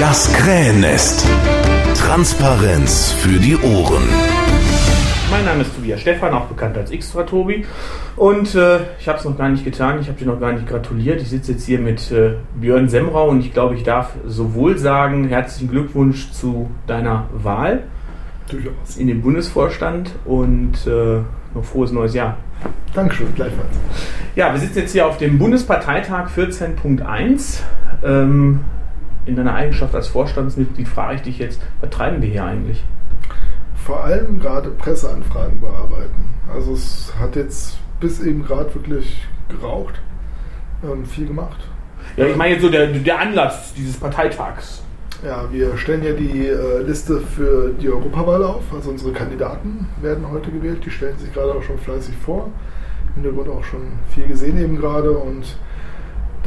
Das Krähennest. Transparenz für die Ohren. Mein Name ist Tobias Stefan, auch bekannt als Xtra Tobi. Und äh, ich habe es noch gar nicht getan, ich habe dir noch gar nicht gratuliert. Ich sitze jetzt hier mit äh, Björn Semrau und ich glaube, ich darf sowohl sagen, herzlichen Glückwunsch zu deiner Wahl Durchaus. in den Bundesvorstand und äh, noch frohes neues Jahr. Dankeschön, gleichfalls. Ja, wir sitzen jetzt hier auf dem Bundesparteitag 14.1. Ähm, in deiner Eigenschaft als Vorstandsmitglied frage ich dich jetzt, was treiben wir hier eigentlich? Vor allem gerade Presseanfragen bearbeiten. Also es hat jetzt bis eben gerade wirklich geraucht, ähm, viel gemacht. Ja, ich meine jetzt so der, der Anlass dieses Parteitags. Ja, wir stellen ja die äh, Liste für die Europawahl auf. Also unsere Kandidaten werden heute gewählt. Die stellen sich gerade auch schon fleißig vor. Im Hintergrund auch schon viel gesehen eben gerade. Und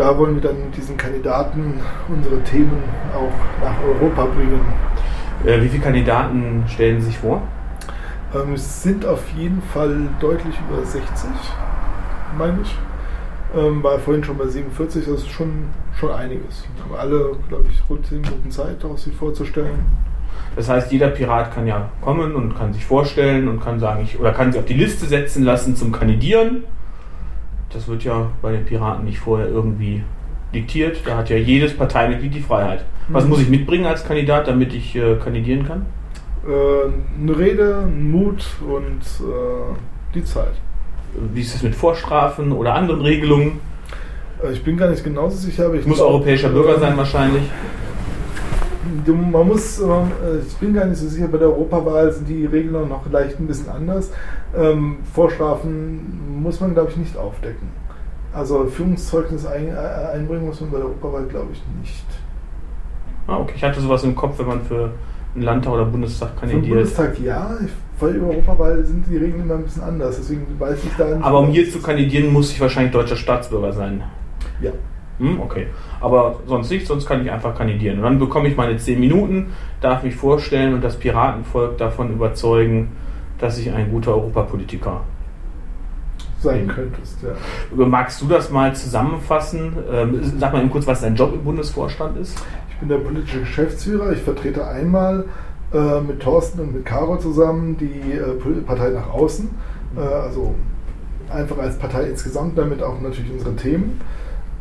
da wollen wir dann mit diesen Kandidaten unsere Themen auch nach Europa bringen. Äh, wie viele Kandidaten stellen sich vor? Ähm, es sind auf jeden Fall deutlich über 60, meine ich. Ähm, war vorhin schon bei 47, das ist schon, schon einiges. Aber alle, glaube ich, rund 10 Minuten Zeit, auch sich vorzustellen. Das heißt, jeder Pirat kann ja kommen und kann sich vorstellen und kann sagen, ich oder kann sich auf die Liste setzen lassen zum Kandidieren. Das wird ja bei den Piraten nicht vorher irgendwie diktiert. Da hat ja jedes Parteimitglied die Freiheit. Was Mhm. muss ich mitbringen als Kandidat, damit ich äh, kandidieren kann? Äh, eine Rede, Mut und äh, die Zeit. Wie ist es mit Vorstrafen oder anderen Regelungen? Äh, ich bin gar nicht genauso sicher, aber ich Ich muss glaub, europäischer Bürger sein wahrscheinlich. Man muss, äh, ich bin gar nicht so sicher, bei der Europawahl sind die Regeln auch noch leicht ein bisschen anders. Ähm, Vorstrafen muss man, glaube ich, nicht aufdecken. Also Führungszeugnis äh, einbringen muss man bei der Europawahl, glaube ich, nicht. Ah, okay. Ich hatte sowas im Kopf, wenn man für einen Landtag oder Bundestag Für kandidiert. Bundestag ja, bei der Europawahl sind die Regeln immer ein bisschen anders, deswegen weiß ich da nicht. Aber um hier zu kandidieren, muss ich wahrscheinlich deutscher Staatsbürger sein. Ja. Hm, okay. Aber sonst nicht, sonst kann ich einfach kandidieren. Und dann bekomme ich meine 10 Minuten, darf mich vorstellen und das Piratenvolk davon überzeugen, dass ich ein guter Europapolitiker sein Mhm. könntest, ja. Magst du das mal zusammenfassen? Ähm, sag mal eben kurz, was dein Job im Bundesvorstand ist. Ich bin der politische Geschäftsführer. Ich vertrete einmal äh, mit Thorsten und mit Caro zusammen die äh, Partei nach außen. Äh, also einfach als Partei insgesamt, damit auch natürlich unsere Themen.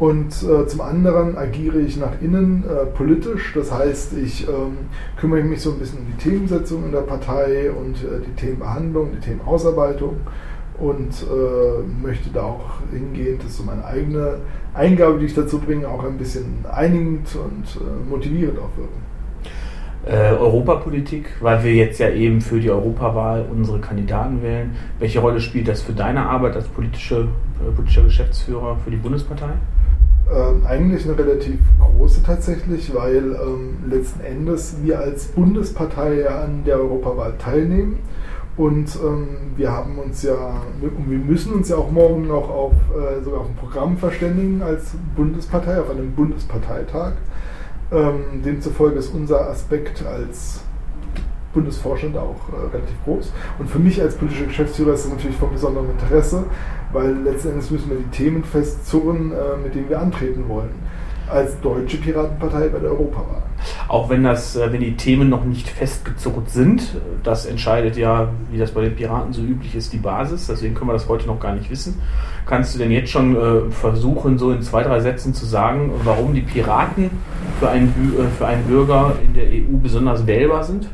Und äh, zum anderen agiere ich nach innen äh, politisch. Das heißt, ich ähm, kümmere mich so ein bisschen um die Themensetzung in der Partei und äh, die Themenbehandlung, die Themenausarbeitung und äh, möchte da auch hingehend, das ist so meine eigene Eingabe, die ich dazu bringe, auch ein bisschen einigend und äh, motivierend auch wirken. Äh, Europapolitik, weil wir jetzt ja eben für die Europawahl unsere Kandidaten wählen. Welche Rolle spielt das für deine Arbeit als politische, äh, politischer Geschäftsführer für die Bundespartei? Ähm, eigentlich eine relativ große tatsächlich, weil ähm, letzten Endes wir als Bundespartei ja an der Europawahl teilnehmen. Und ähm, wir haben uns ja, wir müssen uns ja auch morgen noch auf, äh, sogar auf ein Programm verständigen als Bundespartei, auf einem Bundesparteitag. Ähm, demzufolge ist unser Aspekt als Bundesvorstand auch äh, relativ groß. Und für mich als politischer Geschäftsführer ist es natürlich von besonderem Interesse, weil letzten Endes müssen wir die Themen festzurren, äh, mit denen wir antreten wollen. Als deutsche Piratenpartei bei der Europawahl. Auch wenn das, äh, wenn die Themen noch nicht festgezurrt sind, das entscheidet ja, wie das bei den Piraten so üblich ist, die Basis. Deswegen können wir das heute noch gar nicht wissen. Kannst du denn jetzt schon versuchen, so in zwei, drei Sätzen zu sagen, warum die Piraten für einen, für einen Bürger in der EU besonders wählbar sind?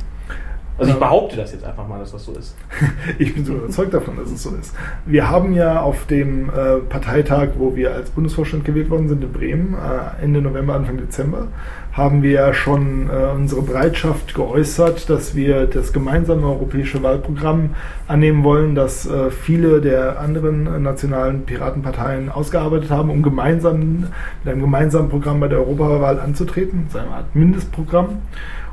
Also ich Ja. behaupte das jetzt einfach mal, dass das so ist. Ich bin so überzeugt davon, dass es so ist. Wir haben ja auf dem äh, Parteitag, wo wir als Bundesvorstand gewählt worden sind in Bremen, äh, Ende November, Anfang Dezember, haben wir ja schon äh, unsere Bereitschaft geäußert, dass wir das gemeinsame europäische Wahlprogramm annehmen wollen, das viele der anderen nationalen Piratenparteien ausgearbeitet haben, um gemeinsam mit einem gemeinsamen Programm bei der Europawahl anzutreten, so eine Art Mindestprogramm.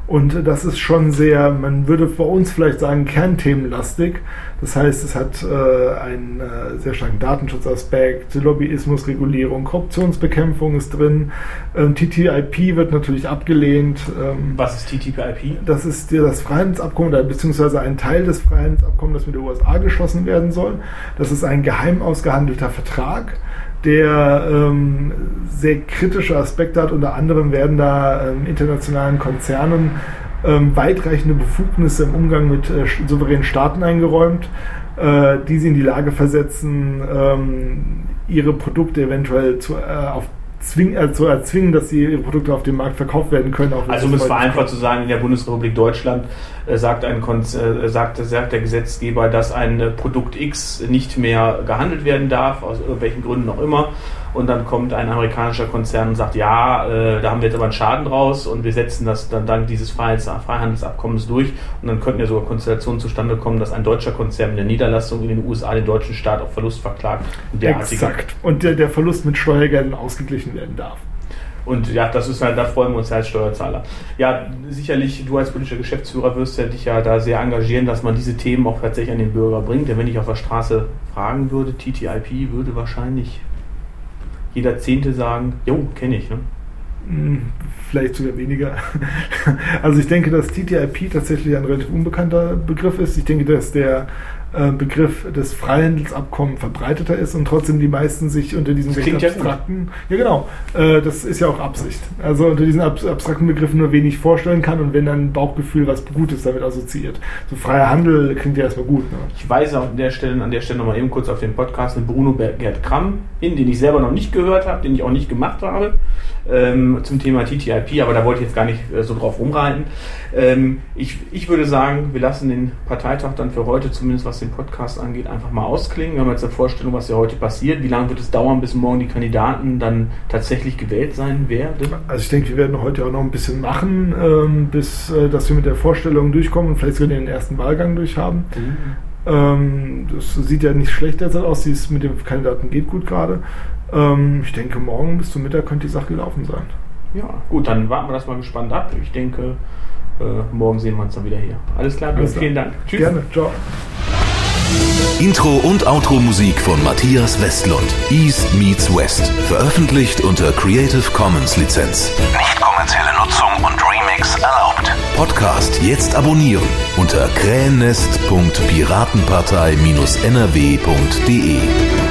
Und das ist schon sehr, man würde bei uns vielleicht sagen, kernthemenlastig. Das heißt, es hat äh, einen äh, sehr starken Datenschutzaspekt, Lobbyismusregulierung, Korruptionsbekämpfung ist drin. Ähm, TTIP wird natürlich abgelehnt. Ähm, Was ist TTIP? das ist das Freihandelsabkommen, oder beziehungsweise ein Teil des Freihandelsabkommens, das mit den USA geschlossen werden soll. Das ist ein geheim ausgehandelter Vertrag, der ähm, sehr kritische Aspekte hat. Unter anderem werden da ähm, internationalen Konzernen ähm, weitreichende Befugnisse im Umgang mit äh, souveränen Staaten eingeräumt, äh, die sie in die Lage versetzen, ähm, ihre Produkte eventuell zu, äh, auf zwing, äh, zu erzwingen, dass sie ihre Produkte auf dem Markt verkauft werden können. also um es vereinfacht zu sagen, in der Bundesrepublik Deutschland äh, sagt, ein Konz äh, sagt, sagt der Gesetzgeber, dass ein äh, Produkt X nicht mehr gehandelt werden darf, aus welchen Gründen auch immer und dann kommt ein amerikanischer Konzern und sagt, ja, äh, da haben wir jetzt aber einen Schaden draus und wir setzen das dann dank dieses Freihandelsabkommens durch und dann könnten ja sogar Konstellationen zustande kommen, dass ein deutscher Konzern mit der Niederlassung in den USA den deutschen Staat auf Verlust verklagt. Und Exakt. Und der, der Verlust mit Steuergeldern ausgeglichen werden darf. Und ja, das ist halt, da freuen wir uns als Steuerzahler. Ja, sicherlich, du als politischer Geschäftsführer wirst ja dich ja da sehr engagieren, dass man diese Themen auch tatsächlich an den Bürger bringt. Denn wenn ich auf der Straße fragen würde, TTIP würde wahrscheinlich jeder Zehnte sagen, jo, kenne ich. Ne? Hm, vielleicht sogar weniger. Also ich denke, dass TTIP tatsächlich ein relativ unbekannter Begriff ist. Ich denke, dass der äh, Begriff des Freihandelsabkommens verbreiteter ist und trotzdem die meisten sich unter diesen abstrakten, ja, ja genau, äh, das ist ja auch Absicht. Also unter diesen abstrakten Begriffen nur wenig vorstellen kann und wenn dann ein Bauchgefühl was Gutes damit assoziiert. So freier Handel klingt ja erstmal gut. Ne? Ich weise an der Stelle, an der Stelle nochmal eben kurz auf den Podcast mit Bruno Gerd Kramm hin, den ich selber noch nicht gehört habe, den ich auch nicht gemacht habe, ähm, zum Thema TTIP, aber da wollte ich jetzt gar nicht äh, so drauf rumreiten. Ähm, ich, ich würde sagen, wir lassen den Parteitag dann für heute zumindest was den Podcast angeht, einfach mal ausklingen. Wir haben jetzt eine Vorstellung, was ja heute passiert. Wie lange wird es dauern, bis morgen die Kandidaten dann tatsächlich gewählt sein werden? Also ich denke, wir werden heute auch noch ein bisschen machen, ähm, bis äh, dass wir mit der Vorstellung durchkommen und vielleicht sogar den ersten Wahlgang durchhaben. Mhm. Ähm, das sieht ja nicht schlecht derzeit aus. Dies mit dem Kandidaten geht gut gerade. Ähm, ich denke, morgen bis zum Mittag könnte die Sache gelaufen sein. Ja, gut, dann warten wir das mal gespannt ab. Ich denke, äh, morgen sehen wir uns dann wieder hier. Alles klar, Alles vielen Dank. Tschüss. Gerne, ciao. Intro und Outro Musik von Matthias Westlund. East meets West. Veröffentlicht unter Creative Commons Lizenz. Nicht kommerzielle Nutzung. Podcast jetzt abonnieren unter krähennest.piratenpartei-nrw.de.